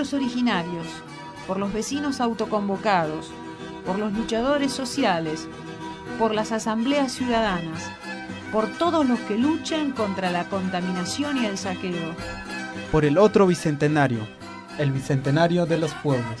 Pueblos originarios, por los vecinos autoconvocados, por los luchadores sociales, por las asambleas ciudadanas, por todos los que luchan contra la contaminación y el saqueo. Por el otro bicentenario, el bicentenario de los pueblos.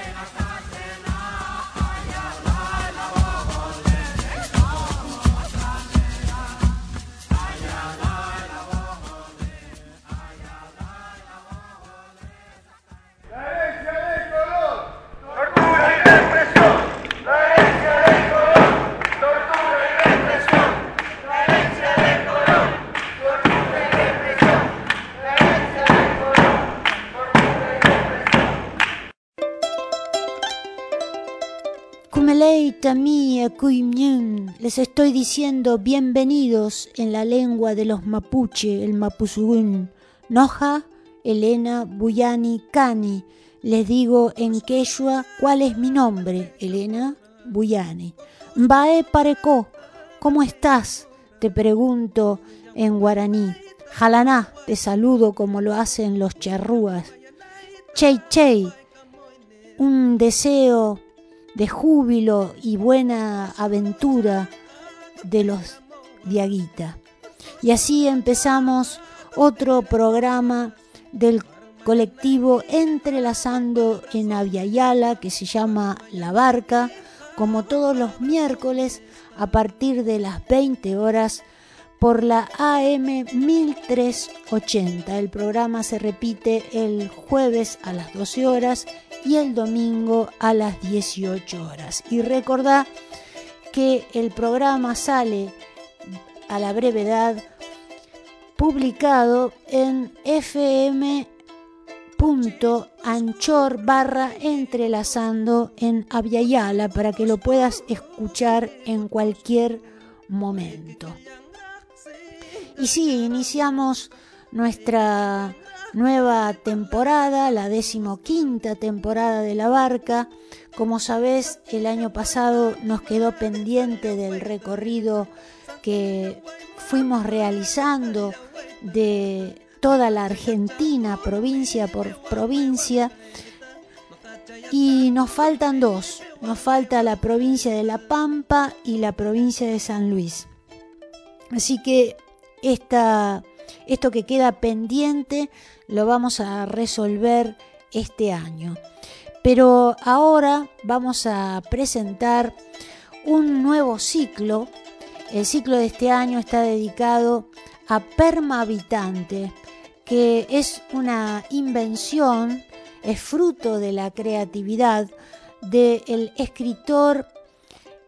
Diciendo bienvenidos en la lengua de los mapuche, el mapuzugún. Noja, Elena Buyani Cani. Les digo en quechua cuál es mi nombre, Elena Buyani. Mbae Pareco, ¿cómo estás? Te pregunto en guaraní. Jalaná, te saludo como lo hacen los charrúas. Chey Chey, un deseo de júbilo y buena aventura de los Diaguita. Y así empezamos otro programa del colectivo Entrelazando en Aviala que se llama La Barca, como todos los miércoles a partir de las 20 horas por la AM 1380. El programa se repite el jueves a las 12 horas y el domingo a las 18 horas. Y recordá que el programa sale a la brevedad publicado en fm.anchor barra entrelazando en Aviala para que lo puedas escuchar en cualquier momento. Y sí, iniciamos nuestra nueva temporada, la decimoquinta temporada de la barca. Como sabés, el año pasado nos quedó pendiente del recorrido que fuimos realizando de toda la Argentina, provincia por provincia. Y nos faltan dos, nos falta la provincia de La Pampa y la provincia de San Luis. Así que esta, esto que queda pendiente lo vamos a resolver este año. Pero ahora vamos a presentar un nuevo ciclo. El ciclo de este año está dedicado a Permahabitante, que es una invención, es fruto de la creatividad del escritor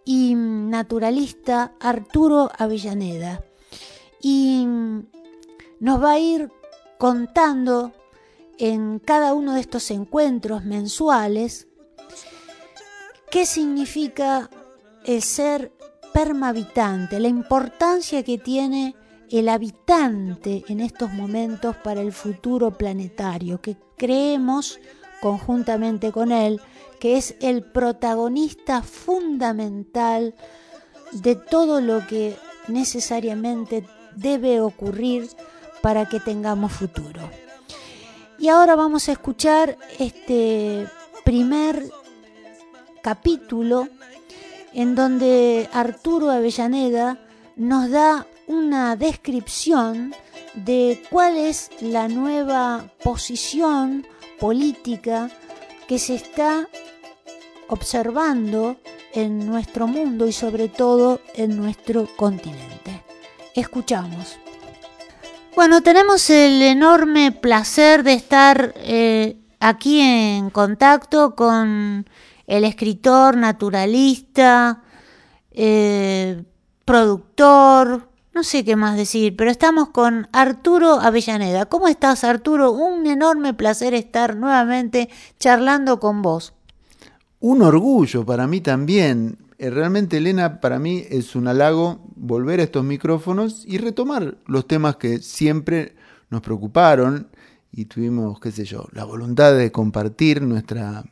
y naturalista Arturo Avellaneda. Y nos va a ir contando en cada uno de estos encuentros mensuales qué significa el ser permahabitante, la importancia que tiene el habitante en estos momentos para el futuro planetario, que creemos conjuntamente con él, que es el protagonista fundamental de todo lo que necesariamente debe ocurrir para que tengamos futuro. Y ahora vamos a escuchar este primer capítulo en donde Arturo Avellaneda nos da una descripción de cuál es la nueva posición política que se está observando en nuestro mundo y sobre todo en nuestro continente. Escuchamos. Bueno, tenemos el enorme placer de estar eh, aquí en contacto con el escritor, naturalista, eh, productor, no sé qué más decir, pero estamos con Arturo Avellaneda. ¿Cómo estás, Arturo? Un enorme placer estar nuevamente charlando con vos. Un orgullo para mí también. Eh, realmente, Elena, para mí es un halago volver a estos micrófonos y retomar los temas que siempre nos preocuparon y tuvimos, qué sé yo, la voluntad de compartir nuestra,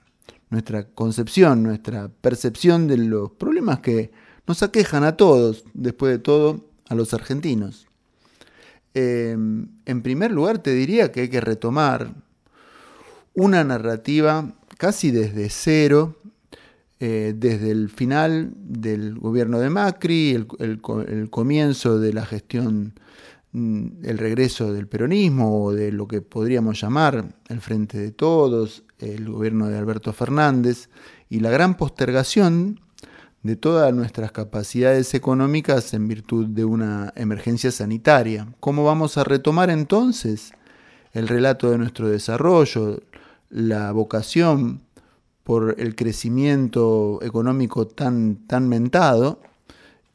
nuestra concepción, nuestra percepción de los problemas que nos aquejan a todos, después de todo, a los argentinos. Em, en primer lugar, te diría que hay que retomar una narrativa casi desde cero, eh, desde el final del gobierno de Macri, el, el comienzo de la gestión Mm, el regreso del peronismo o de lo que podríamos llamar el Frente de Todos, el gobierno de Alberto Fernández y la gran postergación de todas nuestras capacidades económicas en virtud de una emergencia sanitaria. ¿Cómo vamos a retomar entonces el relato de nuestro desarrollo, la vocación por el crecimiento económico tan, tan mentado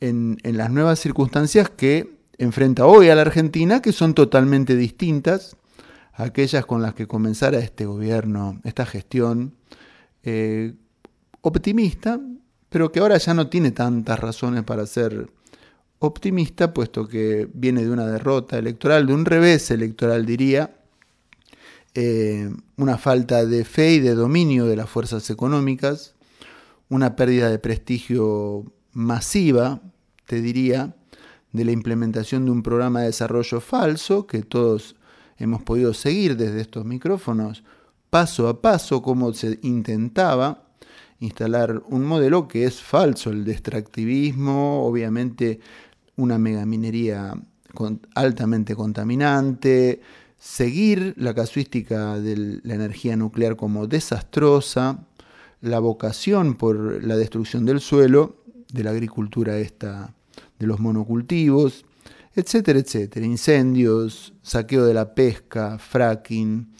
en, las nuevas circunstancias que enfrenta hoy a la Argentina, que son totalmente distintas a aquellas con las que comenzara este gobierno, esta gestión eh, optimista, pero que ahora ya no tiene tantas razones para ser optimista, puesto que viene de una derrota electoral, de un revés electoral diría, eh, una falta de fe y de dominio de las fuerzas económicas, una pérdida de prestigio masiva, te diría, de la implementación de un programa de desarrollo falso que todos hemos podido seguir desde estos micrófonos paso a paso cómo se intentaba instalar un modelo que es falso, el de extractivismo, obviamente una megaminería altamente contaminante, seguir la casuística de la energía nuclear como desastrosa, la vocación por la destrucción del suelo, de la agricultura esta de los monocultivos, etcétera, etcétera. Incendios, saqueo de la pesca, fracking,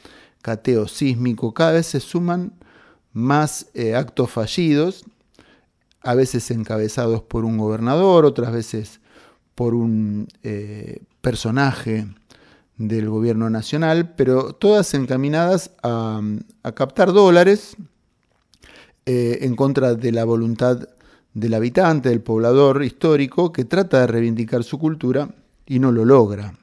cateo sísmico, cada vez se suman más eh, actos fallidos, a veces encabezados por un gobernador, otras veces por un eh, personaje del gobierno nacional, pero todas encaminadas a, captar dólares eh, en contra de la voluntad del habitante, del poblador histórico, que trata de reivindicar su cultura y no lo logra.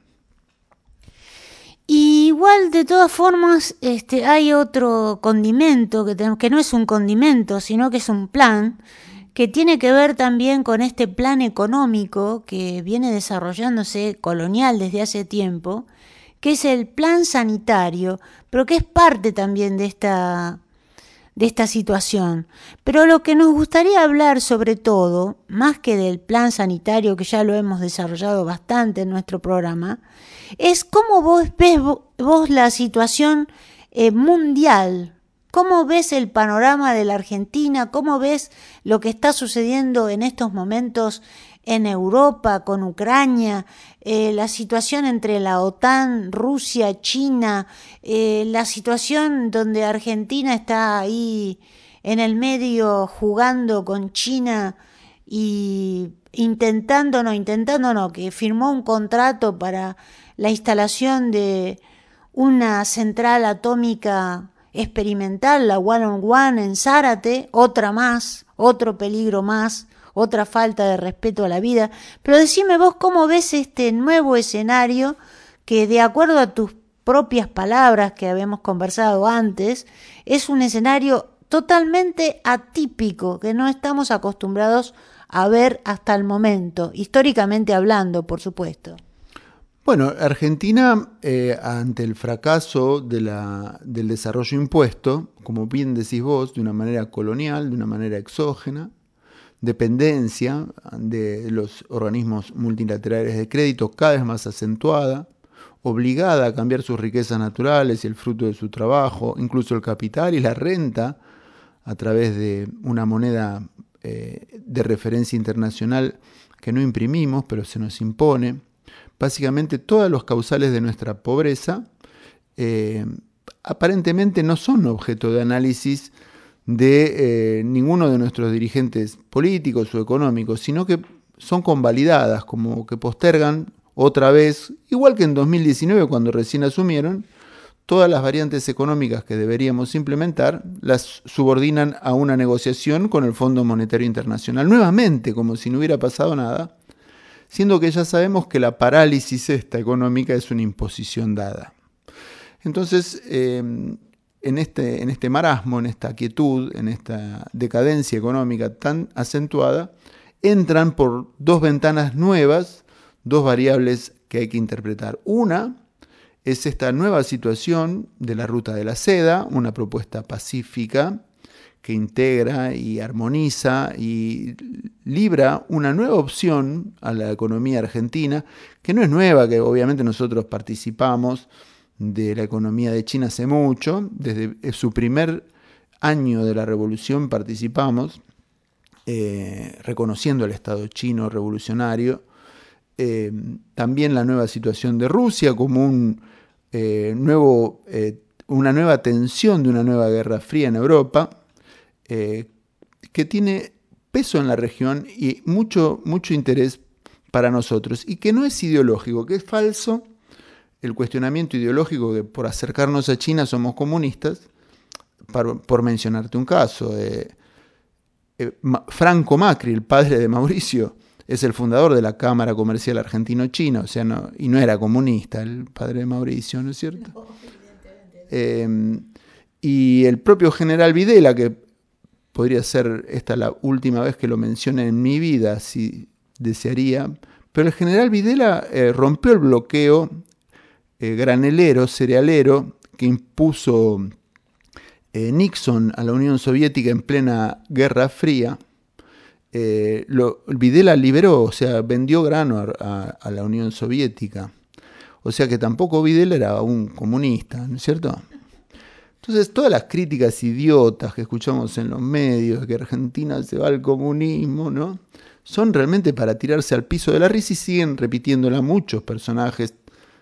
igual, de todas formas, este, hay otro condimento, que, que no es un condimento, sino que es un plan, que tiene que ver también con este plan económico que viene desarrollándose colonial desde hace tiempo, que es el plan sanitario, pero que es parte también de esta de esta situación. Pero lo que nos gustaría hablar sobre todo, más que del plan sanitario que ya lo hemos desarrollado bastante en nuestro programa, es cómo vos ves vos la situación eh, mundial, cómo ves el panorama de la Argentina, cómo ves lo que está sucediendo en estos momentos en Europa, con Ucrania, eh, la situación entre la OTAN, Rusia, China, eh, la situación donde Argentina está ahí en el medio jugando con China y intentando, no, intentando no, que firmó un contrato para la instalación de una central atómica experimental, la One on One en Zárate, otra más, otro peligro más otra falta de respeto a la vida. Pero decime vos cómo ves este nuevo escenario que de acuerdo a tus propias palabras que habíamos conversado antes, es un escenario totalmente atípico que no estamos acostumbrados a ver hasta el momento, históricamente hablando, por supuesto. Bueno, Argentina, eh, ante el fracaso del desarrollo impuesto, como bien decís vos, de una manera colonial, de una manera exógena, dependencia de los organismos multilaterales de crédito cada vez más acentuada, obligada a cambiar sus riquezas naturales y el fruto de su trabajo, incluso el capital y la renta, a través de una moneda eh, de referencia internacional que no imprimimos, pero se nos impone básicamente todas los causales de nuestra pobreza eh, aparentemente no son objeto de análisis de eh, ninguno de nuestros dirigentes políticos o económicos, sino que son convalidadas, como que postergan otra vez, igual que en 2019 cuando recién asumieron, todas las variantes económicas que deberíamos implementar las subordinan a una negociación con el Fondo Monetario Internacional, nuevamente como si no hubiera pasado nada, siendo que ya sabemos que la parálisis esta económica es una imposición dada. Entonces, em, en, este, en este marasmo, en esta quietud, en esta decadencia económica tan acentuada, entran por dos ventanas nuevas, dos variables que hay que interpretar. Una es esta nueva situación de la ruta de la seda, una propuesta pacífica que integra y armoniza y libra una nueva opción a la economía argentina, que no es nueva, que obviamente nosotros participamos de la economía de China hace mucho, desde su primer año de la revolución participamos, eh, reconociendo el Estado chino revolucionario, eh, también la nueva situación de Rusia como un eh, nuevo, una nueva tensión de una nueva guerra fría en Europa, eh, que tiene peso en la región y mucho, mucho interés para nosotros, y que no es ideológico, que es falso el cuestionamiento ideológico que por acercarnos a China somos comunistas, por, mencionarte un caso. Eh, eh, Franco Macri, el padre de Mauricio, es el fundador de la Cámara Comercial Argentino-China, o sea, no, y no era comunista el padre de Mauricio, ¿no es cierto? y el propio general Videla, que podría ser esta la última vez que lo mencione en mi vida, si desearía, pero el general Videla eh, rompió el bloqueo eh, granelero, cerealero, que impuso eh, Nixon a la Unión Soviética en plena Guerra Fría. Videla liberó, o sea, vendió grano a, la Unión Soviética. O sea que tampoco Videla era un comunista, ¿no es cierto? Entonces, todas las críticas idiotas que escuchamos en los medios, que Argentina se va al comunismo, ¿no? Son realmente para tirarse al piso de la risa y siguen repitiéndola muchos personajes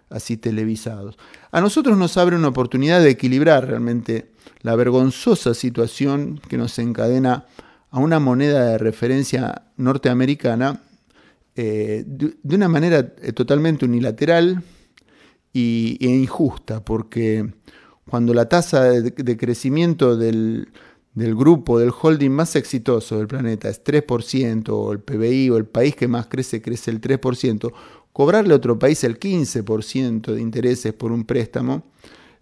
así televisados. A nosotros nos abre una oportunidad de equilibrar realmente la vergonzosa situación que nos encadena a una moneda de referencia norteamericana eh, de, una manera eh, totalmente unilateral y, e injusta, porque cuando la tasa de, crecimiento del, grupo, del holding más exitoso del planeta es 3%, o el PBI o el país que más crece crece el 3%, cobrarle a otro país el 15% de intereses por un préstamo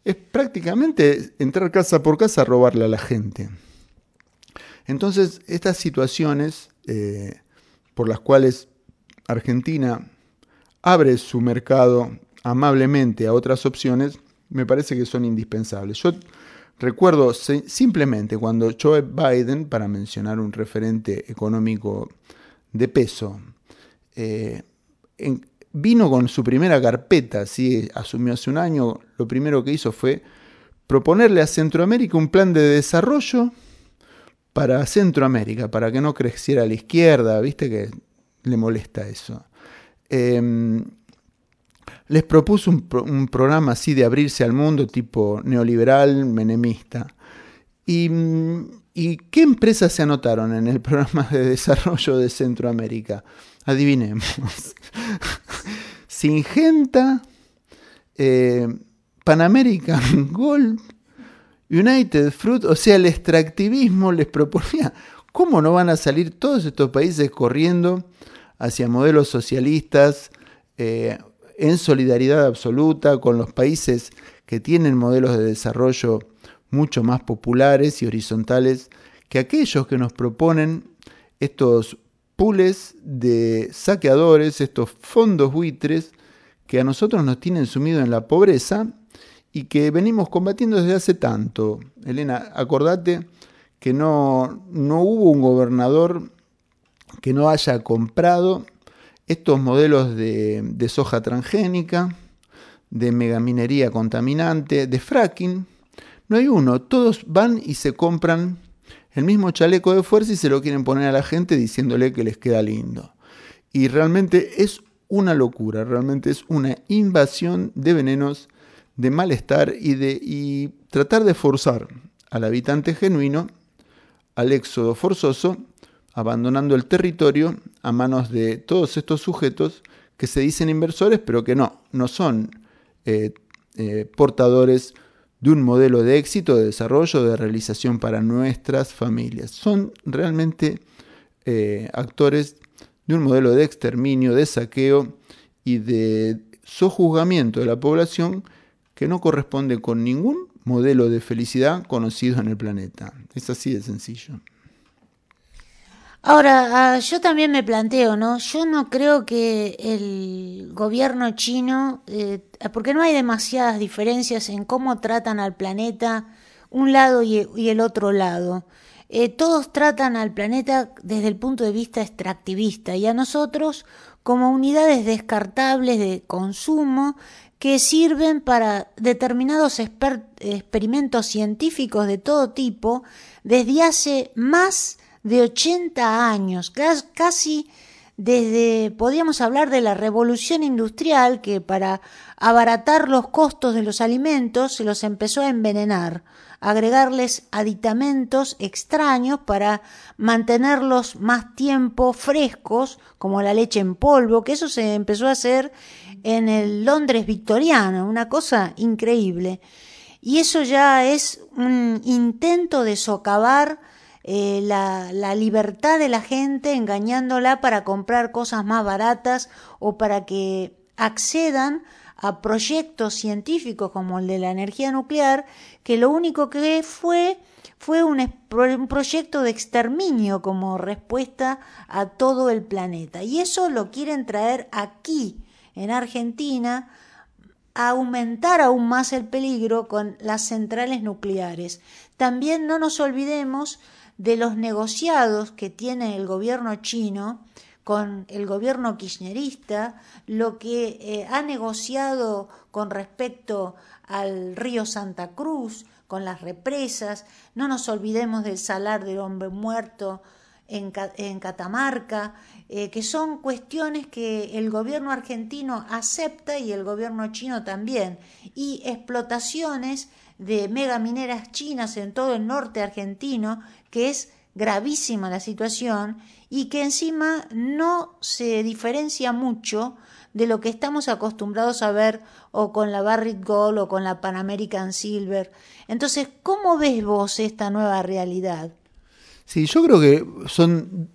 es prácticamente entrar casa por casa a robarle a la gente. Entonces, estas situaciones eh, por las cuales Argentina abre su mercado amablemente a otras opciones, me parece que son indispensables. Yo recuerdo simplemente cuando Joe Biden, para mencionar un referente económico de peso, eh, vino con su primera carpeta, ¿sí? asumió hace un año, lo primero que hizo fue proponerle a Centroamérica un plan de desarrollo para Centroamérica, para que no creciera a la izquierda, viste que le molesta eso. Em, les propuso un, programa así de abrirse al mundo, tipo neoliberal, menemista. ¿Y, ¿Y, qué empresas se anotaron en el programa de desarrollo de Centroamérica? Adivinemos. Singenta, eh, Pan American Gold, United Fruit, o sea, el extractivismo les proponía, ¿cómo no van a salir todos estos países corriendo hacia modelos socialistas? Eh, en solidaridad absoluta con los países que tienen modelos de desarrollo mucho más populares y horizontales que aquellos que nos proponen estos pools de saqueadores, estos fondos buitres que a nosotros nos tienen sumido en la pobreza y que venimos combatiendo desde hace tanto. Elena, acordate que no, no hubo un gobernador que no haya comprado estos modelos de, soja transgénica, de megaminería contaminante, de fracking. No hay uno, todos van y se compran el mismo chaleco de fuerza y se lo quieren poner a la gente diciéndole que les queda lindo. Y realmente es una locura, realmente es una invasión de venenos, de malestar y de y tratar de forzar al habitante genuino al éxodo forzoso, abandonando el territorio a manos de todos estos sujetos que se dicen inversores, pero que no, no son eh, eh, portadores de un modelo de éxito, de desarrollo, de realización para nuestras familias. Son realmente eh, actores de un modelo de exterminio, de saqueo y de sojuzgamiento de la población que no corresponde con ningún modelo de felicidad conocido en el planeta. Es así de sencillo. Ahora, ah, yo también me planteo, ¿no? Yo no creo que el gobierno chino, eh, porque no hay demasiadas diferencias en cómo tratan al planeta un lado y, el otro lado. Eh, todos tratan al planeta desde el punto de vista extractivista y a nosotros como unidades descartables de consumo que sirven para determinados experimentos científicos de todo tipo desde hace más de 80 años, casi desde, podríamos hablar de la revolución industrial que para abaratar los costos de los alimentos se los empezó a envenenar, agregarles aditamentos extraños para mantenerlos más tiempo frescos, como la leche en polvo, que eso se empezó a hacer en el Londres victoriano, una cosa increíble. Y eso ya es un intento de socavar eh, la, la, libertad de la gente engañándola para comprar cosas más baratas o para que accedan a proyectos científicos como el de la energía nuclear, que lo único que fue fue un, un, proyecto de exterminio como respuesta a todo el planeta. Y eso lo quieren traer aquí, en Argentina, a aumentar aún más el peligro con las centrales nucleares. También no nos olvidemos de los negociados que tiene el gobierno chino con el gobierno kirchnerista, lo que eh, ha negociado con respecto al río Santa Cruz, con las represas, no nos olvidemos del salar del hombre muerto en, Catamarca, eh, que son cuestiones que el gobierno argentino acepta y el gobierno chino también, y explotaciones de megamineras chinas en todo el norte argentino que es gravísima la situación y que encima no se diferencia mucho de lo que estamos acostumbrados a ver o con la Barrick Gold o con la Pan American Silver. Entonces, ¿cómo ves vos esta nueva realidad? Sí, yo creo que son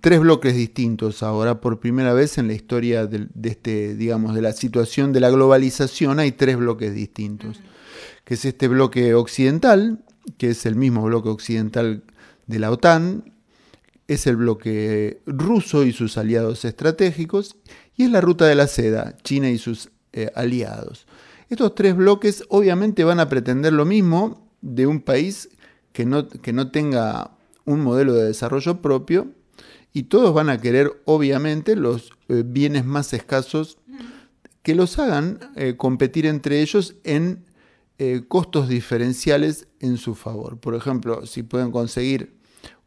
tres bloques distintos ahora. Por primera vez en la historia de, este, digamos, de la situación de la globalización hay tres bloques distintos. Que es este bloque occidental, que es el mismo bloque occidental de la OTAN, es el bloque ruso y sus aliados estratégicos, y es la ruta de la seda, China y sus eh, aliados. Estos tres bloques obviamente van a pretender lo mismo de un país que no, que no tenga un modelo de desarrollo propio y todos van a querer obviamente los eh, bienes más escasos que los hagan eh, competir entre ellos en costos diferenciales en su favor. Por ejemplo, si pueden conseguir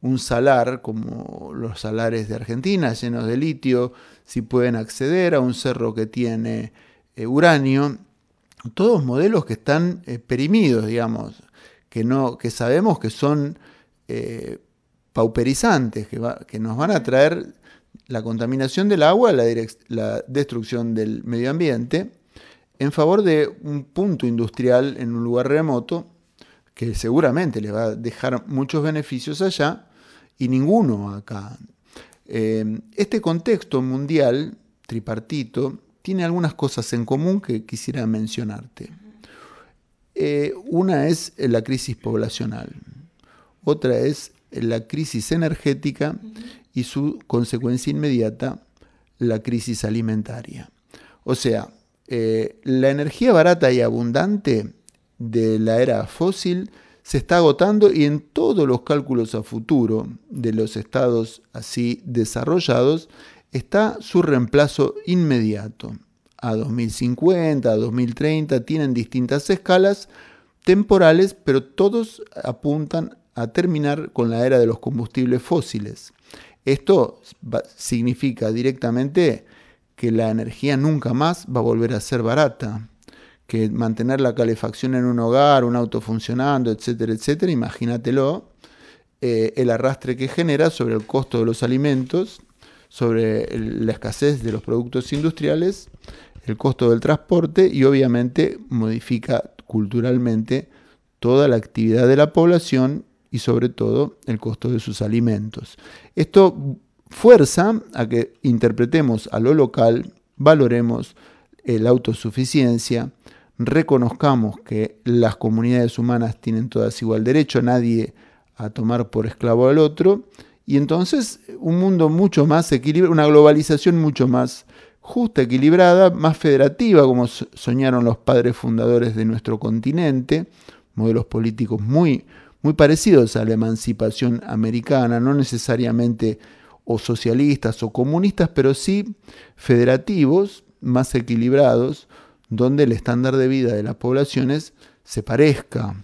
un salar como los salares de Argentina, llenos de litio, si pueden acceder a un cerro que tiene eh, uranio, todos modelos que están eh, perimidos, digamos, que, no, que sabemos que son eh, pauperizantes, que, nos van a traer la contaminación del agua, la, la destrucción del medio ambiente, en favor de un punto industrial en un lugar remoto que seguramente le va a dejar muchos beneficios allá, y ninguno acá. Eh, este contexto mundial tripartito tiene algunas cosas en común que quisiera mencionarte. Eh, una es la crisis poblacional, otra es la crisis energética y su consecuencia inmediata, la crisis alimentaria. O sea, eh, la energía barata y abundante de la era fósil se está agotando y en todos los cálculos a futuro de los estados así desarrollados está su reemplazo inmediato. A 2050, a 2030, tienen distintas escalas temporales, pero todos apuntan a terminar con la era de los combustibles fósiles. Esto significa directamente que la energía nunca más va a volver a ser barata, que mantener la calefacción en un hogar, un auto funcionando, etcétera, etcétera, imagínatelo, eh, el arrastre que genera sobre el costo de los alimentos, sobre la escasez de los productos industriales, el costo del transporte y obviamente modifica culturalmente toda la actividad de la población y sobre todo el costo de sus alimentos. Esto fuerza a que interpretemos a lo local, valoremos la autosuficiencia, reconozcamos que las comunidades humanas tienen todas igual derecho, nadie a tomar por esclavo al otro, y entonces un mundo mucho más equilibrado, una globalización mucho más justa, equilibrada, más federativa, como soñaron los padres fundadores de nuestro continente, modelos políticos muy, muy parecidos a la emancipación americana, no necesariamente o socialistas o comunistas, pero sí federativos, más equilibrados, donde el estándar de vida de las poblaciones se parezca.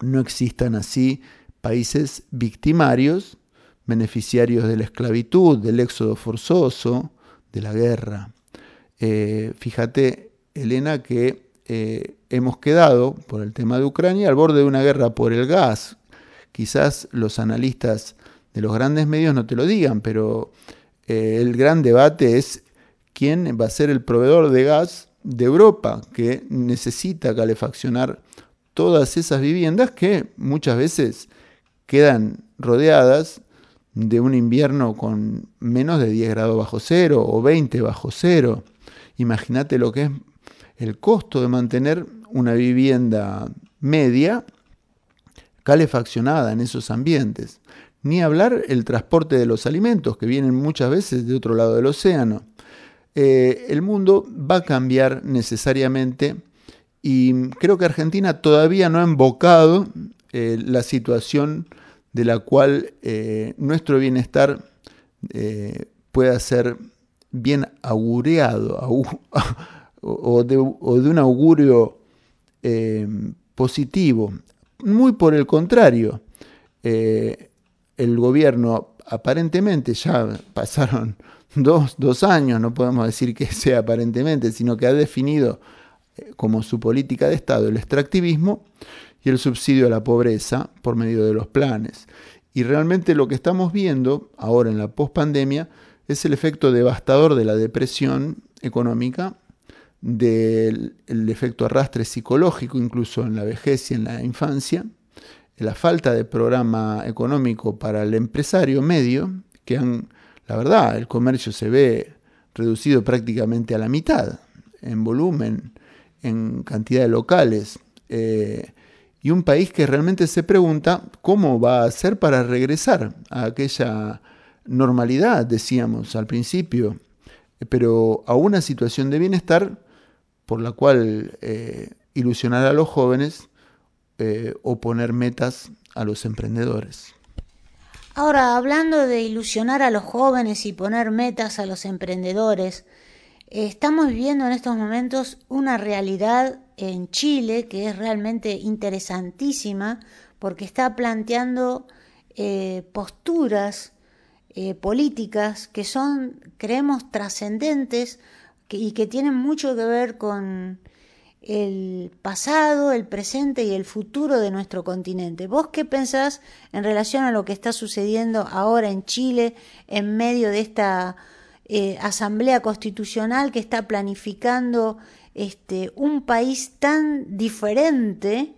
No existan así países victimarios, beneficiarios de la esclavitud, del éxodo forzoso, de la guerra. Eh, fíjate, Elena, que eh, hemos quedado, por el tema de Ucrania, al borde de una guerra por el gas. Quizás los analistas de los grandes medios no te lo digan, pero eh, el gran debate es quién va a ser el proveedor de gas de Europa, que necesita calefaccionar todas esas viviendas que muchas veces quedan rodeadas de un invierno con menos de 10 grados bajo cero o 20 bajo cero. Imagínate lo que es el costo de mantener una vivienda media calefaccionada en esos ambientes. Ni hablar el transporte de los alimentos que vienen muchas veces de otro lado del océano. Eh, el mundo va a cambiar necesariamente y creo que Argentina todavía no ha invocado eh, la situación de la cual eh, nuestro bienestar pueda ser bien augureado, o de, un augurio positivo. Muy por el contrario, el gobierno aparentemente ya pasaron dos, años, no podemos decir que sea aparentemente, sino que ha definido eh, como su política de Estado el extractivismo y el subsidio a la pobreza por medio de los planes. Y realmente lo que estamos viendo ahora en la pospandemia es el efecto devastador de la depresión económica del efecto arrastre psicológico, incluso en la vejez y en la infancia, la falta de programa económico para el empresario medio, que han, la verdad, el comercio se ve reducido prácticamente a la mitad en volumen, en cantidad de locales, eh, y un país que realmente se pregunta cómo va a hacer para regresar a aquella normalidad, decíamos al principio, pero a una situación de bienestar por la cual eh, ilusionar a los jóvenes eh, o poner metas a los emprendedores. Ahora, hablando de ilusionar a los jóvenes y poner metas a los emprendedores, estamos viviendo en estos momentos una realidad en Chile que es realmente interesantísima porque está planteando eh, posturas políticas que son, creemos, trascendentes y que tienen mucho que ver con el pasado, el presente y el futuro de nuestro continente. ¿Vos qué pensás en relación a lo que está sucediendo ahora en Chile en medio de esta eh, asamblea constitucional que está planificando este, un país tan diferente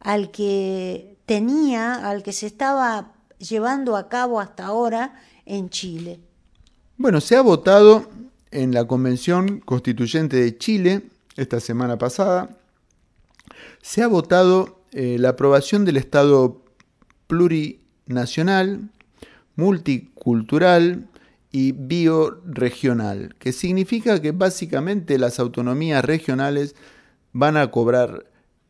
al que tenía, al que se estaba llevando a cabo hasta ahora en Chile? Bueno, se ha votado en la Convención Constituyente de Chile, esta semana pasada, se ha votado eh, la aprobación del Estado plurinacional, multicultural y bioregional, que significa que básicamente las autonomías regionales van a cobrar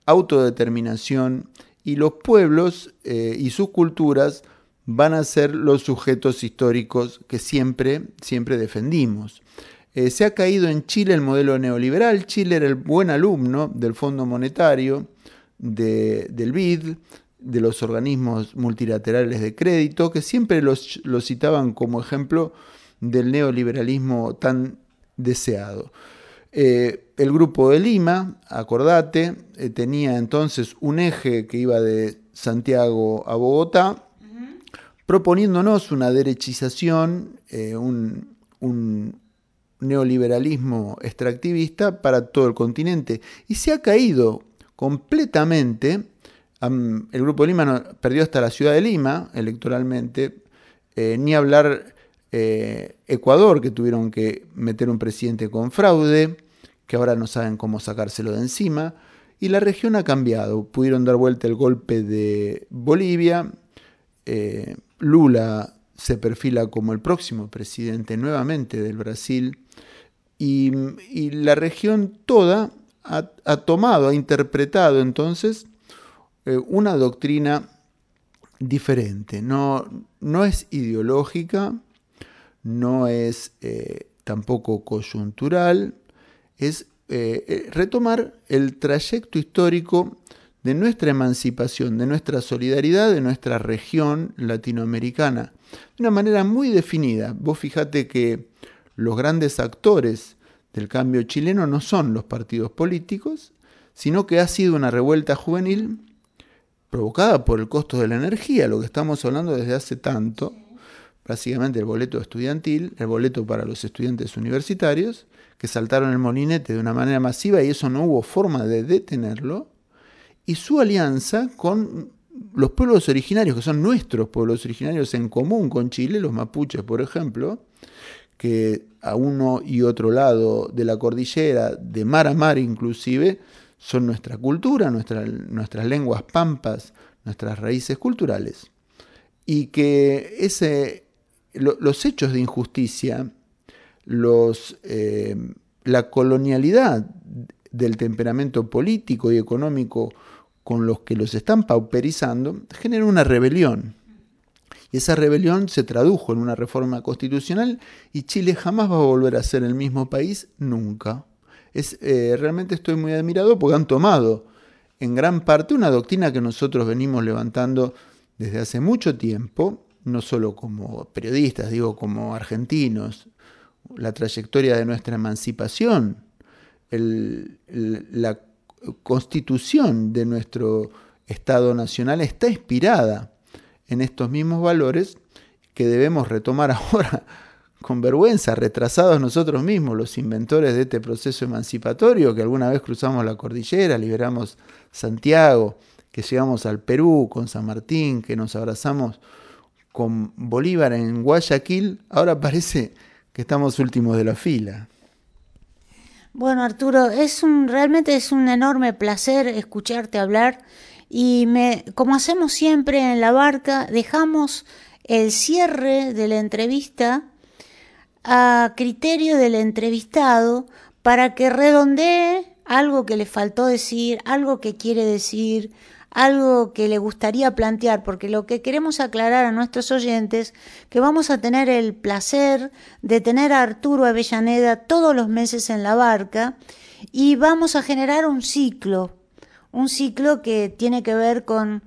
autodeterminación y los pueblos eh, y sus culturas van a ser los sujetos históricos que siempre, siempre defendimos. Eh, se ha caído en Chile el modelo neoliberal. Chile era el buen alumno del Fondo Monetario, del BID, de los organismos multilaterales de crédito, que siempre los, citaban como ejemplo del neoliberalismo tan deseado. Eh, el grupo de Lima, acordate, eh, tenía entonces un eje que iba de Santiago a Bogotá, proponiéndonos una derechización, eh, un, neoliberalismo extractivista para todo el continente. Y se ha caído completamente. el Grupo de Lima perdió hasta la ciudad de Lima electoralmente, eh, ni hablar eh, Ecuador, que tuvieron que meter un presidente con fraude, que ahora no saben cómo sacárselo de encima. Y la región ha cambiado. Pudieron dar vuelta el golpe de Bolivia. Lula se perfila como el próximo presidente nuevamente del Brasil y, la región toda ha, tomado, ha interpretado entonces eh, una doctrina diferente. No, no es ideológica, no es eh, tampoco coyuntural, es eh, retomar el trayecto histórico de nuestra emancipación, de nuestra solidaridad, de nuestra región latinoamericana, de una manera muy definida. Vos fijate que los grandes actores del cambio chileno no son los partidos políticos, sino que ha sido una revuelta juvenil provocada por el costo de la energía, lo que estamos hablando desde hace tanto, básicamente el boleto estudiantil, el boleto para los estudiantes universitarios, que saltaron el molinete de una manera masiva y eso no hubo forma de detenerlo, y su alianza con los pueblos originarios, que son nuestros pueblos originarios en común con Chile, los mapuches, por ejemplo, que a uno y otro lado de la cordillera, de mar a mar inclusive, son nuestra cultura, nuestras lenguas pampas, nuestras raíces culturales. Y que ese, los hechos de injusticia, los, eh, la colonialidad del temperamento político y económico con los que los están pauperizando, genera una rebelión. Esa rebelión se tradujo en una reforma constitucional y Chile jamás va a volver a ser el mismo país nunca. Es, eh, realmente estoy muy admirado porque han tomado en gran parte una doctrina que nosotros venimos levantando desde hace mucho tiempo, no solo como periodistas, digo como argentinos, la trayectoria de nuestra emancipación, la constitución de nuestro Estado Nacional está inspirada en estos mismos valores que debemos retomar ahora con vergüenza, retrasados nosotros mismos, los inventores de este proceso emancipatorio, que alguna vez cruzamos la cordillera, liberamos Santiago, que llegamos al Perú con San Martín, que nos abrazamos con Bolívar en Guayaquil, ahora parece que estamos últimos de la fila. Bueno, Arturo, es un realmente es un enorme placer escucharte hablar y me como hacemos siempre en la barca, dejamos el cierre de la entrevista a criterio del entrevistado para que redondee algo que le faltó decir, algo que quiere decir, algo que le gustaría plantear, porque lo que queremos aclarar a nuestros oyentes, que vamos a tener el placer de tener a Arturo Avellaneda todos los meses en la barca y vamos a generar un ciclo, un ciclo que tiene que ver con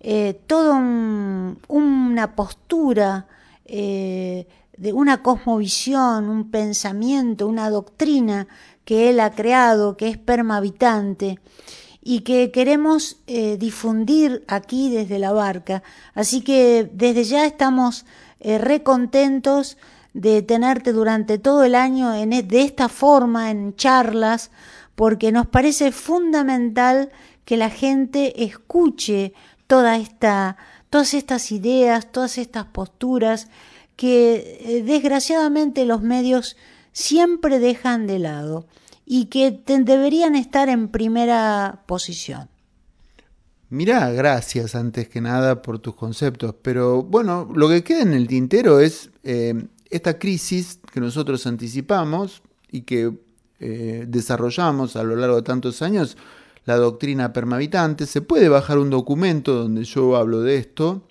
eh, toda una postura, eh, de una cosmovisión, un pensamiento, una doctrina que él ha creado, que es permavitante y que queremos eh, difundir aquí desde la barca. Así que desde ya estamos recontentos de tenerte durante todo el año en, e, de esta forma, en charlas, porque nos parece fundamental que la gente escuche toda esta, todas estas ideas, todas estas posturas que eh, desgraciadamente los medios siempre dejan de lado y que deberían estar en primera posición. Mirá, gracias antes que nada por tus conceptos, pero bueno, lo que queda en el tintero es eh, esta crisis que nosotros anticipamos y que eh, desarrollamos a lo largo de tantos años, la doctrina permavitante. Se puede bajar un documento donde yo hablo de esto,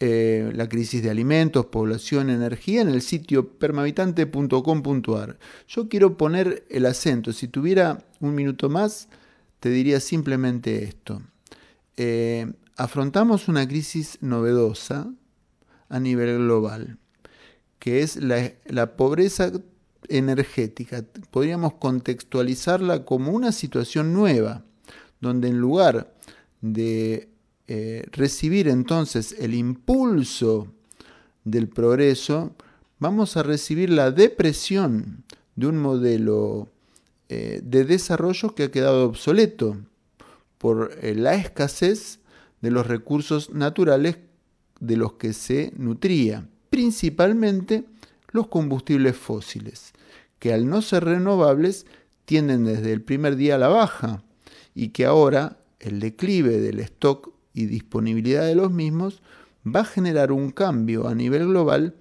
eh, la crisis de alimentos, población, energía, en el sitio permavitante.com.ar. Yo quiero poner el acento, si tuviera un minuto más, te diría simplemente esto. Eh, afrontamos una crisis novedosa a nivel global, que es la, pobreza energética. Podríamos contextualizarla como una situación nueva, donde en lugar de eh, recibir entonces el impulso del progreso, vamos a recibir la depresión de un modelo eh, de desarrollo que ha quedado obsoleto por eh, la escasez de los recursos naturales de los que se nutría, principalmente los combustibles fósiles, que al no ser renovables tienden desde el primer día a la baja y que ahora el declive del stock y disponibilidad de los mismos va a generar un cambio a nivel global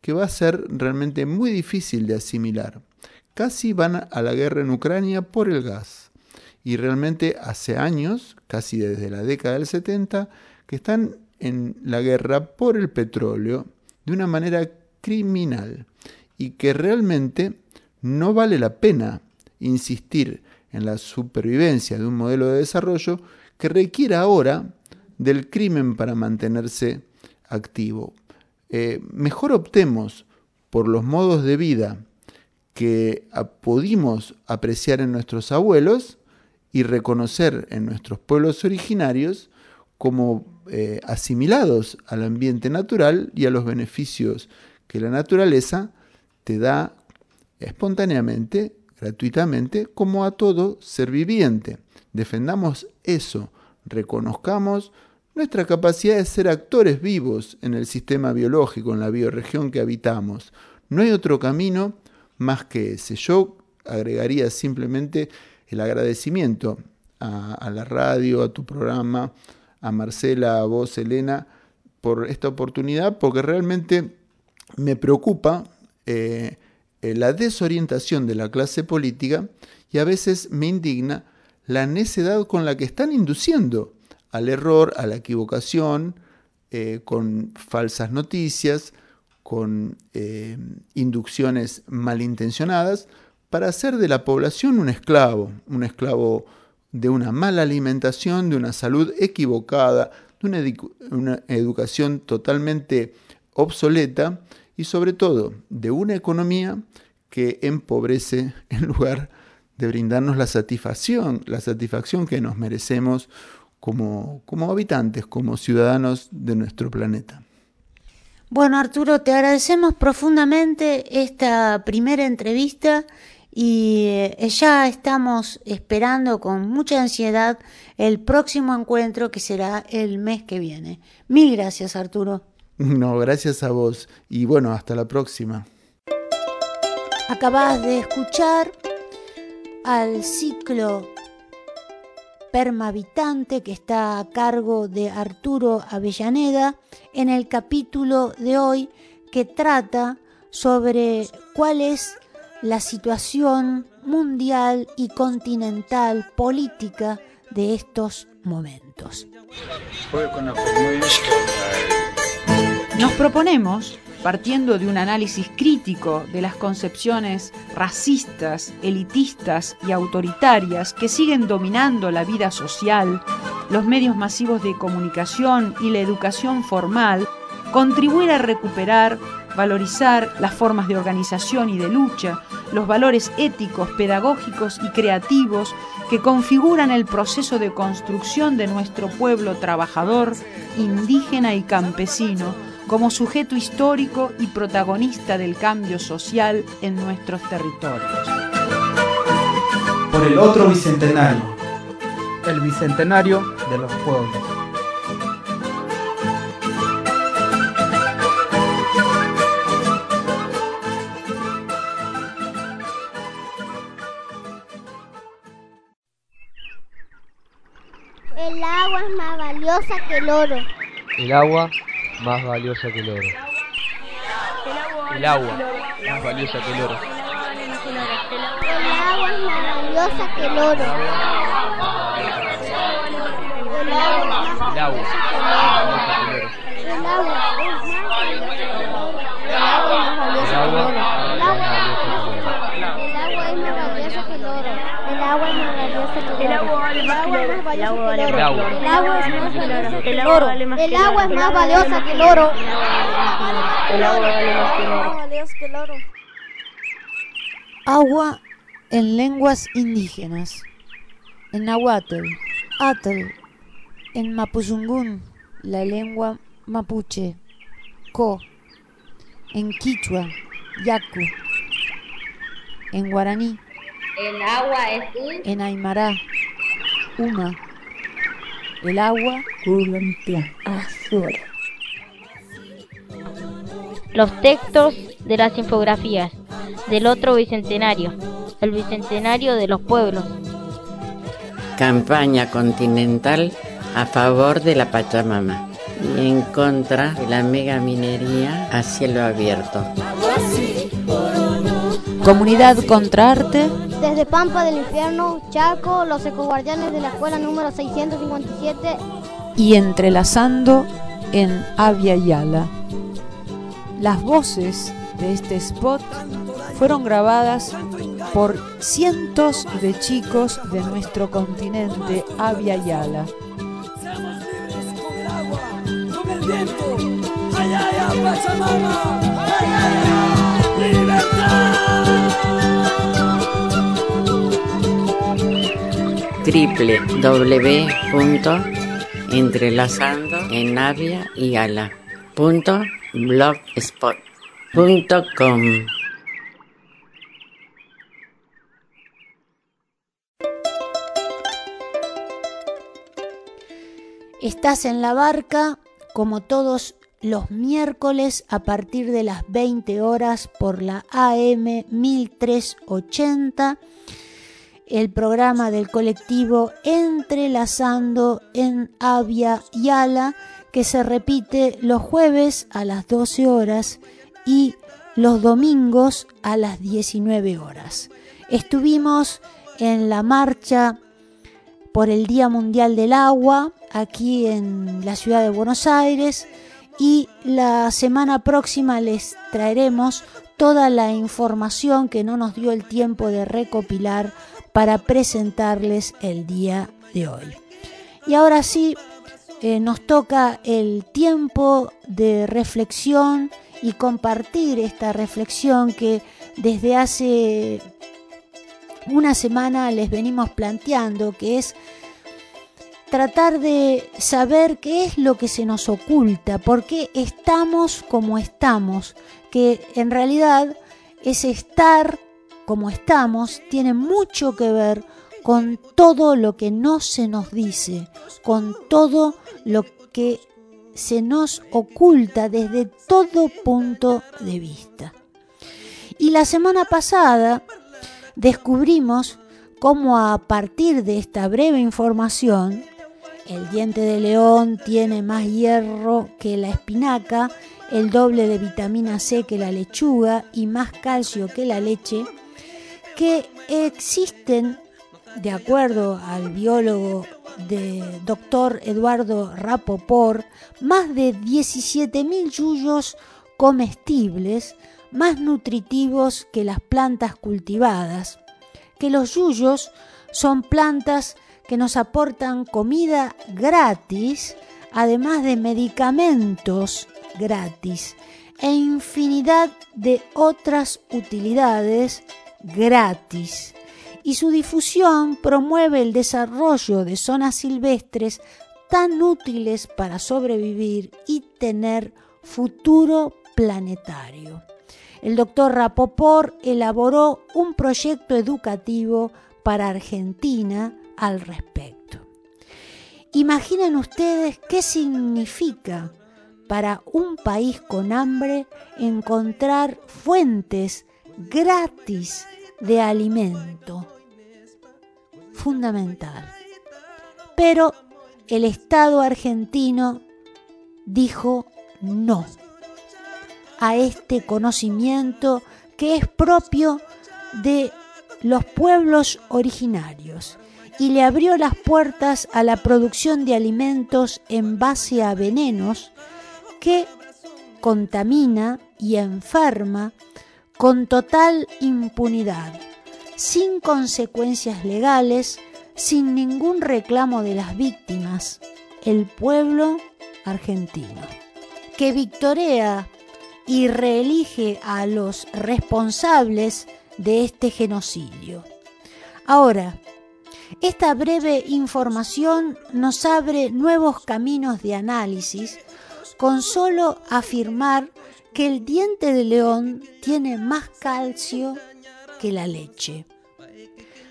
que va a ser realmente muy difícil de asimilar. Casi van a la guerra en Ucrania por el gas y realmente hace años, casi desde la década del 70, que están en la guerra por el petróleo de una manera criminal y que realmente no vale la pena insistir en la supervivencia de un modelo de desarrollo que requiera ahora del crimen para mantenerse activo. Eh, mejor optemos por los modos de vida que pudimos apreciar en nuestros abuelos y reconocer en nuestros pueblos originarios como eh, asimilados al ambiente natural y a los beneficios que la naturaleza te da espontáneamente, gratuitamente, como a todo ser viviente. Defendamos eso, reconozcamos nuestra capacidad de ser actores vivos en el sistema biológico, en la bioregión que habitamos. No hay otro camino más que ese. Yo agregaría simplemente el agradecimiento a, la radio, a tu programa, a Marcela, a vos, Elena, por esta oportunidad, porque realmente me preocupa eh, eh, la desorientación de la clase política y a veces me indigna la necedad con la que están induciendo al error, a la equivocación, eh, con falsas noticias, con inducciones malintencionadas, para hacer de la población un esclavo, un esclavo de una mala alimentación, de una salud equivocada, de una, educación totalmente obsoleta y sobre todo de una economía que empobrece en lugar de brindarnos la satisfacción, la satisfacción que nos merecemos como, como habitantes, como ciudadanos de nuestro planeta. Bueno, Arturo, te agradecemos profundamente esta primera entrevista y eh, ya estamos esperando con mucha ansiedad el próximo encuentro que será el mes que viene. Mil gracias, Arturo. No, gracias a vos y bueno, hasta la próxima. Acabas de escuchar al ciclo Permavitante que está a cargo de Arturo Avellaneda en el capítulo de hoy que trata sobre cuál es la situación mundial y continental política de estos momentos. Nos proponemos, partiendo de un análisis crítico de las concepciones racistas, elitistas y autoritarias que siguen dominando la vida social, los medios masivos de comunicación y la educación formal, contribuir a recuperar valorizar las formas de organización y de lucha, los valores éticos, pedagógicos y creativos que configuran el proceso de construcción de nuestro pueblo trabajador, indígena y campesino, como sujeto histórico y protagonista del cambio social en nuestros territorios. Por el otro bicentenario. El bicentenario de los pueblos. El agua es más valiosa que el oro. El agua más valiosa que el oro. El agua más valiosa que el oro. El agua es más valiosa que el oro. El agua es más El agua valiosa que el oro. El agua es más valiosa que el oro. El agua es más valiosa que el oro. El agua es más valiosa que el oro. El agua es más valiosa que el oro. El agua es más valiosa que el oro. Agua en lenguas indígenas. En Nahuatl, Atl, en Mapuzungún, la lengua mapuche, Co, en Quichua, Yacu, en guaraní, El agua es un en Aymara, Uma, el agua, los textos de las infografías del otro bicentenario, el bicentenario de los pueblos. Campaña continental a favor de la Pachamama y en contra de la megaminería a cielo abierto. Comunidad contra Arte, Desde Pampa del Infierno, Chaco, los ecoguardianes de la escuela número 657 y entrelazando en Avia Yala. Las voces de este spot fueron grabadas por cientos de chicos de nuestro continente Avia Yala. www.entrelazando en Avia y Ala. Blogspot.com Estás en la barca como todos los miércoles a partir de las 20 horas por la AM 1380, el programa del colectivo Entrelazando en Avia y Ala, que se repite los jueves a las 12 horas y los domingos a las 19 horas. Estuvimos en la marcha por el Día Mundial del Agua aquí en la ciudad de Buenos Aires y la semana próxima les traeremos toda la información que no nos dio el tiempo de recopilar para presentarles el día de hoy. Y ahora sí, eh, nos toca el tiempo de reflexión y compartir esta reflexión que desde hace una semana les venimos planteando, que es tratar de saber qué es lo que se nos oculta, por qué estamos como estamos, que en realidad ese estar como estamos tiene mucho que ver con todo lo que no se nos dice, con todo lo que se nos oculta desde todo punto de vista. Y la semana pasada descubrimos cómo a partir de esta breve información, el diente de león tiene más hierro que la espinaca, el doble de vitamina C que la lechuga y más calcio que la leche, que existen, de acuerdo al biólogo de doctor Eduardo Rapoport, más de 17.000 yuyos comestibles más nutritivos que las plantas cultivadas, que los yuyos son plantas que nos aportan comida gratis, además de medicamentos gratis e infinidad de otras utilidades gratis. Y su difusión promueve el desarrollo de zonas silvestres tan útiles para sobrevivir y tener futuro planetario. El doctor Rapoport elaboró un proyecto educativo para Argentina al respecto. Imaginen ustedes qué significa para un país con hambre encontrar fuentes gratis de alimento. Fundamental. Pero el Estado argentino dijo no a este conocimiento que es propio de los pueblos originarios y le abrió las puertas a la producción de alimentos en base a venenos que contamina y enferma con total impunidad, sin consecuencias legales, sin ningún reclamo de las víctimas, el pueblo argentino, que victorea y reelige a los responsables de este genocidio. Ahora, esta breve información nos abre nuevos caminos de análisis con solo afirmar que el diente de león tiene más calcio que la leche.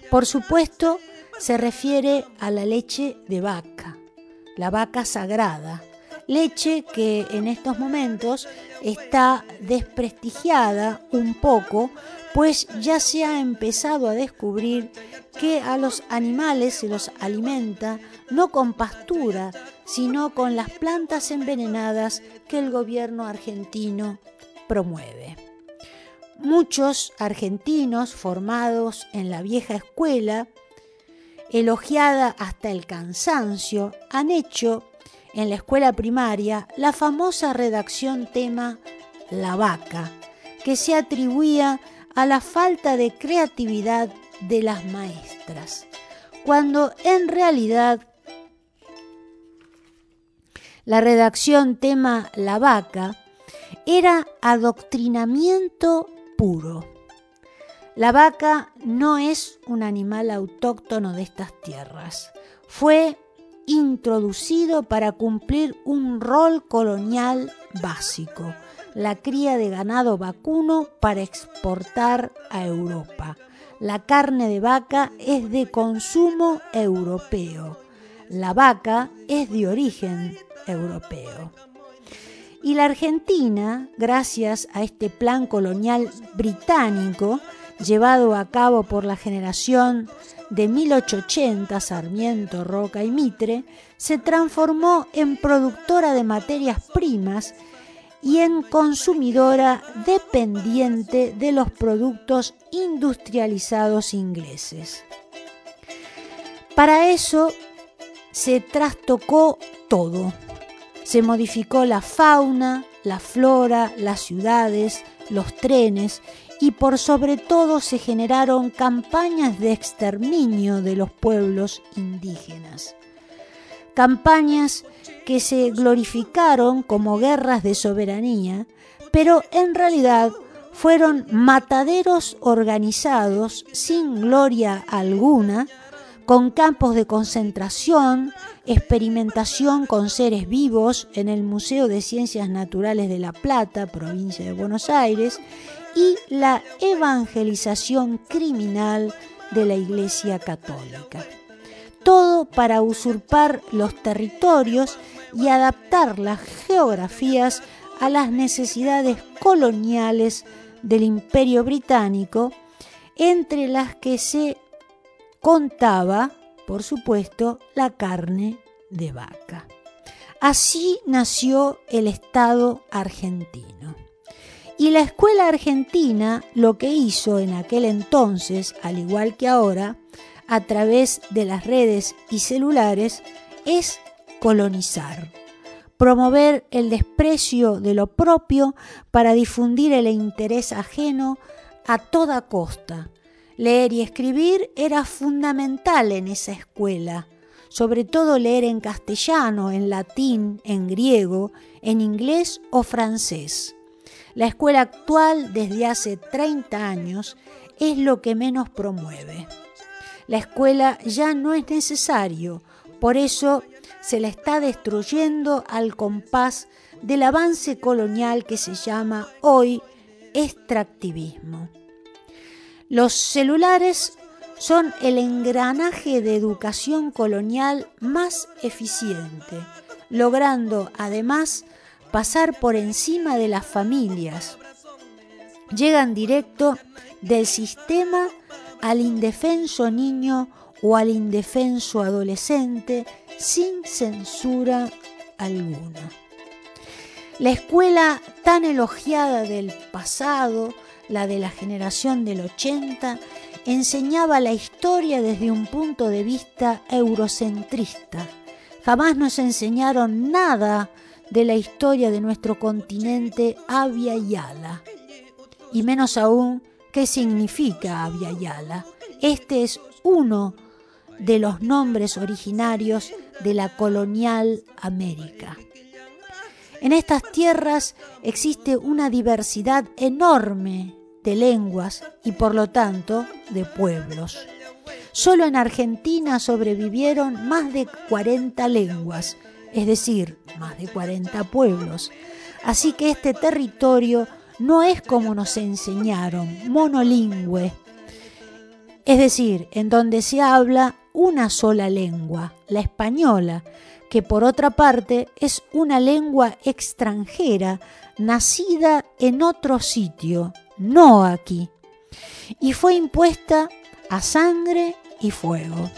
Por supuesto, se refiere a la leche de vaca, la vaca sagrada, leche que en estos momentos está desprestigiada un poco, pues ya se ha empezado a descubrir que a los animales se los alimenta no con pastura, sino con las plantas envenenadas que el gobierno argentino promueve. Muchos argentinos formados en la vieja escuela, elogiada hasta el cansancio, han hecho en la escuela primaria la famosa redacción tema La vaca, que se atribuía a la falta de creatividad de las maestras, cuando en realidad la redacción tema La vaca era adoctrinamiento puro. La vaca no es un animal autóctono de estas tierras. Fue introducido para cumplir un rol colonial básico, la cría de ganado vacuno para exportar a Europa. La carne de vaca es de consumo europeo. La vaca es de origen europeo. Y la Argentina, gracias a este plan colonial británico, llevado a cabo por la generación de 1880, Sarmiento, Roca y Mitre, se transformó en productora de materias primas y en consumidora dependiente de los productos industrializados ingleses. Para eso se trastocó todo. Se modificó la fauna, la flora, las ciudades, los trenes y por sobre todo se generaron campañas de exterminio de los pueblos indígenas. Campañas que se glorificaron como guerras de soberanía, pero en realidad fueron mataderos organizados sin gloria alguna, con campos de concentración, experimentación con seres vivos en el Museo de Ciencias Naturales de La Plata, provincia de Buenos Aires, y la evangelización criminal de la Iglesia Católica. Todo para usurpar los territorios y adaptar las geografías a las necesidades coloniales del imperio británico, entre las que se contaba, por supuesto, la carne de vaca. Así nació el Estado argentino. Y la escuela argentina lo que hizo en aquel entonces, al igual que ahora, a través de las redes y celulares, es colonizar, promover el desprecio de lo propio para difundir el interés ajeno a toda costa, Leer y escribir era fundamental en esa escuela, sobre todo leer en castellano, en latín, en griego, en inglés o francés. La escuela actual, desde hace 30 años, es lo que menos promueve. La escuela ya no es necesario, por eso se la está destruyendo al compás del avance colonial que se llama hoy extractivismo. Los celulares son el engranaje de educación colonial más eficiente, logrando además pasar por encima de las familias. Llegan directo del sistema al indefenso niño o al indefenso adolescente sin censura alguna. La escuela tan elogiada del pasado, la de la generación del 80, enseñaba la historia desde un punto de vista eurocentrista. Jamás nos enseñaron nada de la historia de nuestro continente Abya Yala, y menos aún qué significa Abya Yala. Este es uno de los nombres originarios de la colonial América. En estas tierras existe una diversidad enorme de lenguas y por lo tanto de pueblos. Solo en Argentina sobrevivieron más de 40 lenguas, es decir, más de 40 pueblos. Así que este territorio no es como nos enseñaron, monolingüe, es decir, en donde se habla una sola lengua, la española, que por otra parte es una lengua extranjera, nacida en otro sitio, no aquí, y fue impuesta a sangre y fuego.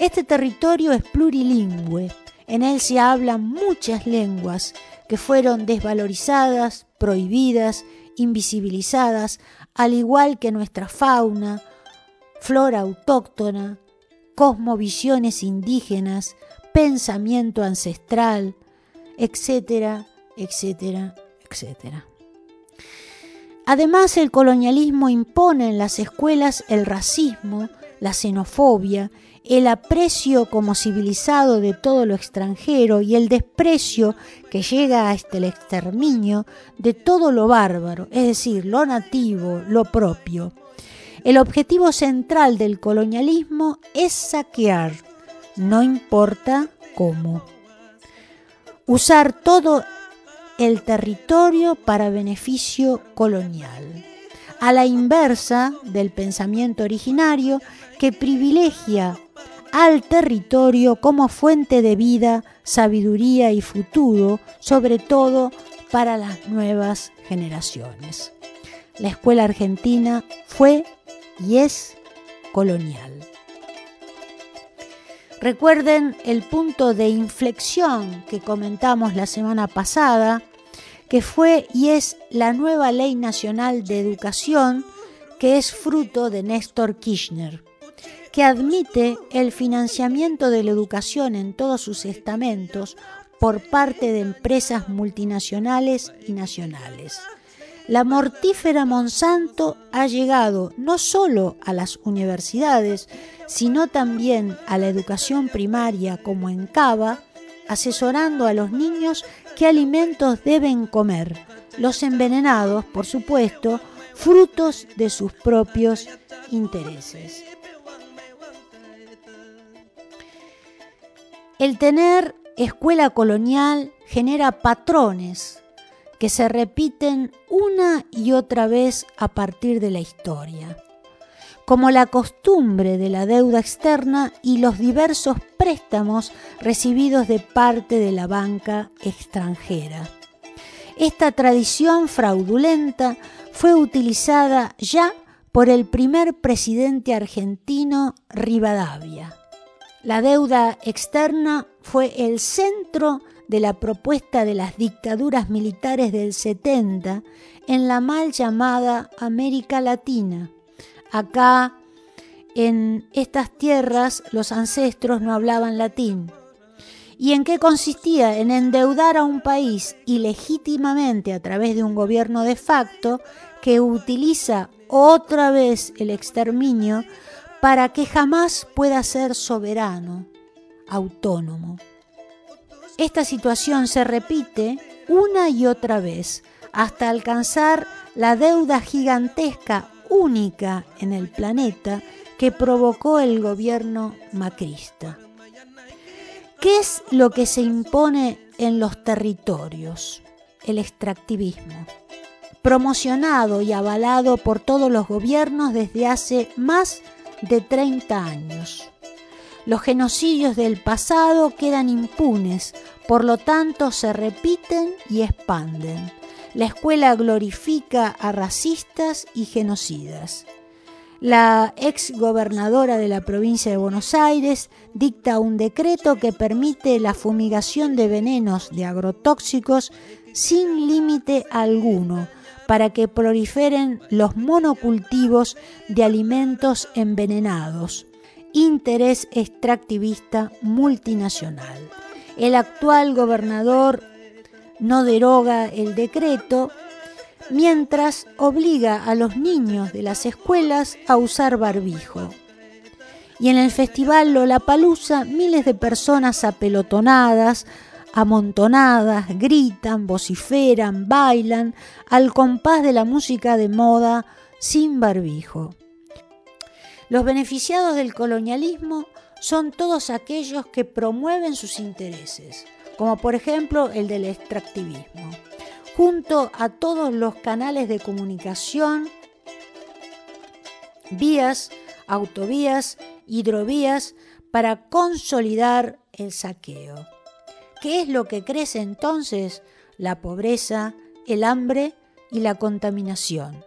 Este territorio es plurilingüe, en él se hablan muchas lenguas que fueron desvalorizadas, prohibidas, invisibilizadas, al igual que nuestra fauna, flora autóctona, cosmovisiones indígenas, pensamiento ancestral, etcétera, etcétera, etcétera. Además, el colonialismo impone en las escuelas el racismo, la xenofobia, el aprecio como civilizado de todo lo extranjero y el desprecio que llega hasta el exterminio de todo lo bárbaro, es decir, lo nativo, lo propio. El objetivo central del colonialismo es saquear, no importa cómo. Usar todo el territorio para beneficio colonial, a la inversa del pensamiento originario que privilegia al territorio como fuente de vida, sabiduría y futuro, sobre todo para las nuevas generaciones. La escuela argentina fue y es colonial. Recuerden el punto de inflexión que comentamos la semana pasada, que fue y es la nueva Ley Nacional de Educación, que es fruto de Néstor Kirchner, que admite el financiamiento de la educación en todos sus estamentos por parte de empresas multinacionales y nacionales. La mortífera Monsanto ha llegado no solo a las universidades, sino también a la educación primaria como en Cava, asesorando a los niños qué alimentos deben comer, los envenenados, por supuesto, frutos de sus propios intereses. El tener escuela colonial genera patrones que se repiten una y otra vez a partir de la historia, como la costumbre de la deuda externa y los diversos préstamos recibidos de parte de la banca extranjera. Esta tradición fraudulenta fue utilizada ya por el primer presidente argentino Rivadavia. La deuda externa fue el centro de la propuesta de las dictaduras militares del 70 en la mal llamada América Latina. Acá, en estas tierras, los ancestros no hablaban latín. ¿Y en qué consistía? En endeudar a un país ilegítimamente a través de un gobierno de facto que utiliza otra vez el exterminio para que jamás pueda ser soberano, autónomo. Esta situación se repite una y otra vez hasta alcanzar la deuda gigantesca única en el planeta que provocó el gobierno macrista. ¿Qué es lo que se impone en los territorios? El extractivismo, promocionado y avalado por todos los gobiernos desde hace más de 30 años. Los genocidios del pasado quedan impunes, por lo tanto se repiten y expanden. La escuela glorifica a racistas y genocidas. la ex gobernadora de la provincia de Buenos Aires dicta un decreto que permite la fumigación de venenos de agrotóxicos sin límite alguno para que proliferen los monocultivos de alimentos envenenados. Interés extractivista multinacional. El actual gobernador no deroga el decreto mientras obliga a los niños de las escuelas a usar barbijo. Y en el festival Lollapalooza miles de personas apelotonadas, amontonadas, gritan, vociferan, bailan al compás de la música de moda sin barbijo. Los beneficiados del colonialismo son todos aquellos que promueven sus intereses, como por ejemplo el del extractivismo junto a todos los canales de comunicación, vías, autovías, hidrovías, para consolidar el saqueo. ¿Qué es lo que crece entonces? La pobreza, el hambre y la contaminación.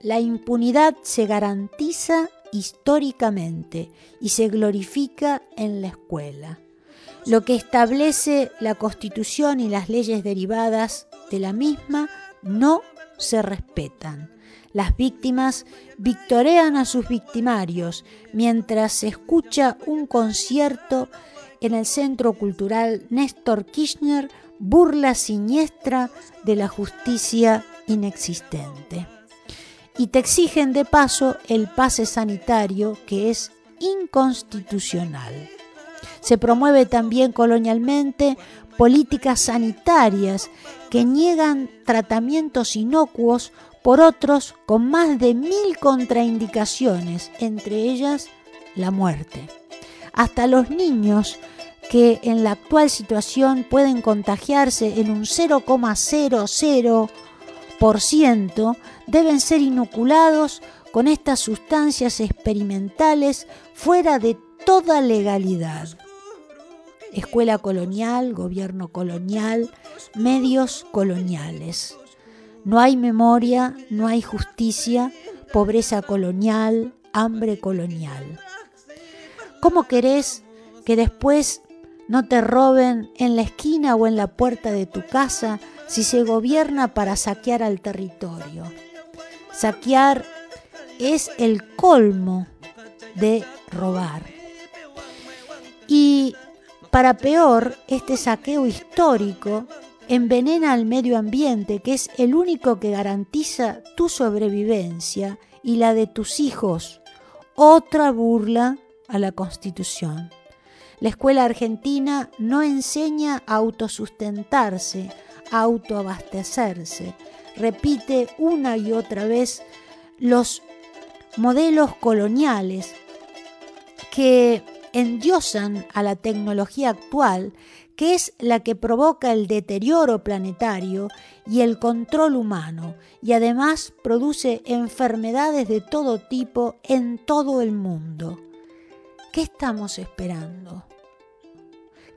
La impunidad se garantiza históricamente y se glorifica en la escuela. Lo que establece la Constitución y las leyes derivadas de la misma no se respetan. Las víctimas victorean a sus victimarios mientras se escucha un concierto en el Centro Cultural Néstor Kirchner, burla siniestra de la justicia inexistente. Y te exigen de paso el pase sanitario que es inconstitucional. Se promueve también colonialmente políticas sanitarias que niegan tratamientos inocuos por otros con más de mil contraindicaciones, entre ellas la muerte. Hasta los niños que en la actual situación pueden contagiarse en un 0,00% deben ser inoculados con estas sustancias experimentales fuera de toda legalidad escuela colonial, gobierno colonial, medios coloniales. No hay memoria, no hay justicia, pobreza colonial, hambre colonial. ¿Cómo querés que después no te roben en la esquina o en la puerta de tu casa si se gobierna para saquear al territorio? Saquear es el colmo de robar. Y para peor, este saqueo histórico envenena al medio ambiente, que es el único que garantiza tu sobrevivencia y la de tus hijos. Otra burla a la Constitución. La escuela argentina no enseña a autosustentarse, a autoabastecerse. Repite una y otra vez los modelos coloniales que endiosan a la tecnología actual, que es la que provoca el deterioro planetario y el control humano, y además produce enfermedades de todo tipo en todo el mundo. ¿Qué estamos esperando?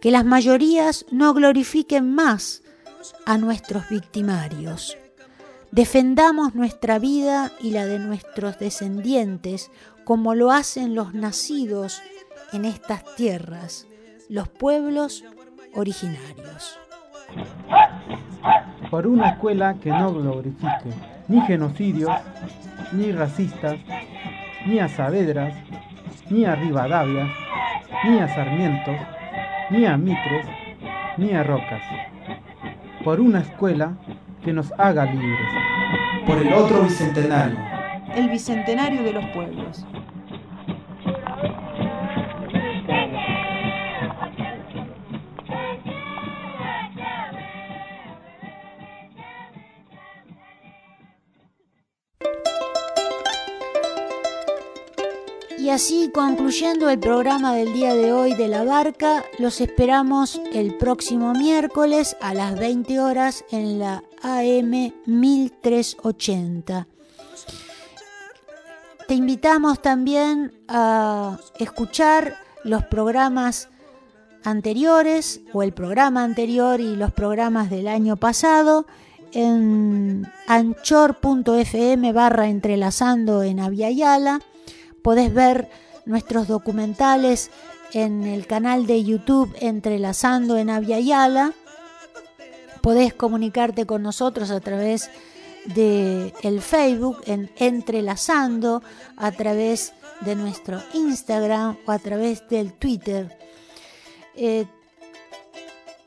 Que las mayorías no glorifiquen más a nuestros victimarios. Defendamos nuestra vida y la de nuestros descendientes como lo hacen los nacidos en estas tierras los pueblos originarios. Por una escuela que no glorifique ni genocidios, ni racistas, ni a Saavedras, ni a Rivadavia, ni a Sarmientos, ni a Mitres, ni a Rocas. Por una escuela que nos haga libres. Por el otro bicentenario. El bicentenario de los pueblos. Y así concluyendo el programa del día de hoy de la barca, los esperamos el próximo miércoles a las 20 horas en la AM 1380. Te invitamos también a escuchar los programas anteriores o el programa anterior y los programas del año pasado en anchor.fm barra entrelazando en Aviala. Podés ver nuestros documentales en el canal de YouTube Entrelazando en Aviala. Podés comunicarte con nosotros a través de el Facebook en Entrelazando, a través de nuestro Instagram o a través del Twitter. Eh,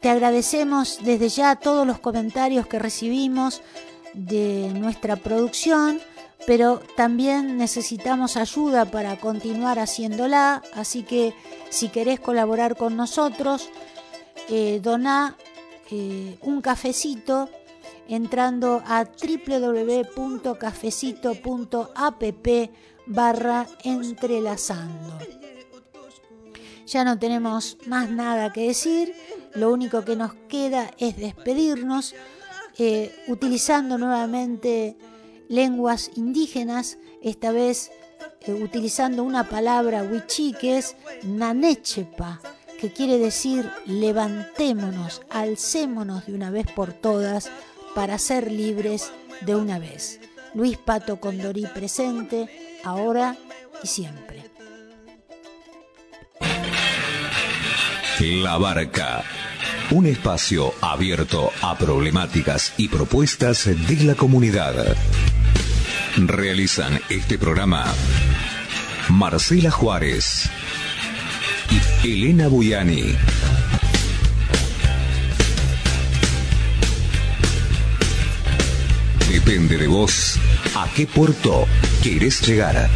te agradecemos desde ya todos los comentarios que recibimos de nuestra producción, pero también necesitamos ayuda para continuar haciéndola, así que si querés colaborar con nosotros, eh, doná eh, un cafecito entrando a www.cafecito.app barra entrelazando. Ya no tenemos más nada que decir, lo único que nos queda es despedirnos eh, utilizando nuevamente lenguas indígenas, esta vez eh, utilizando una palabra wichí que es nanechepa, que quiere decir levantémonos, alcémonos de una vez por todas para ser libres de una vez. Luis Pato Condorí presente, ahora y siempre. La Barca. Un espacio abierto a problemáticas y propuestas de la comunidad. Realizan este programa Marcela Juárez y Elena Buyani. Depende de vos a qué puerto quieres llegar.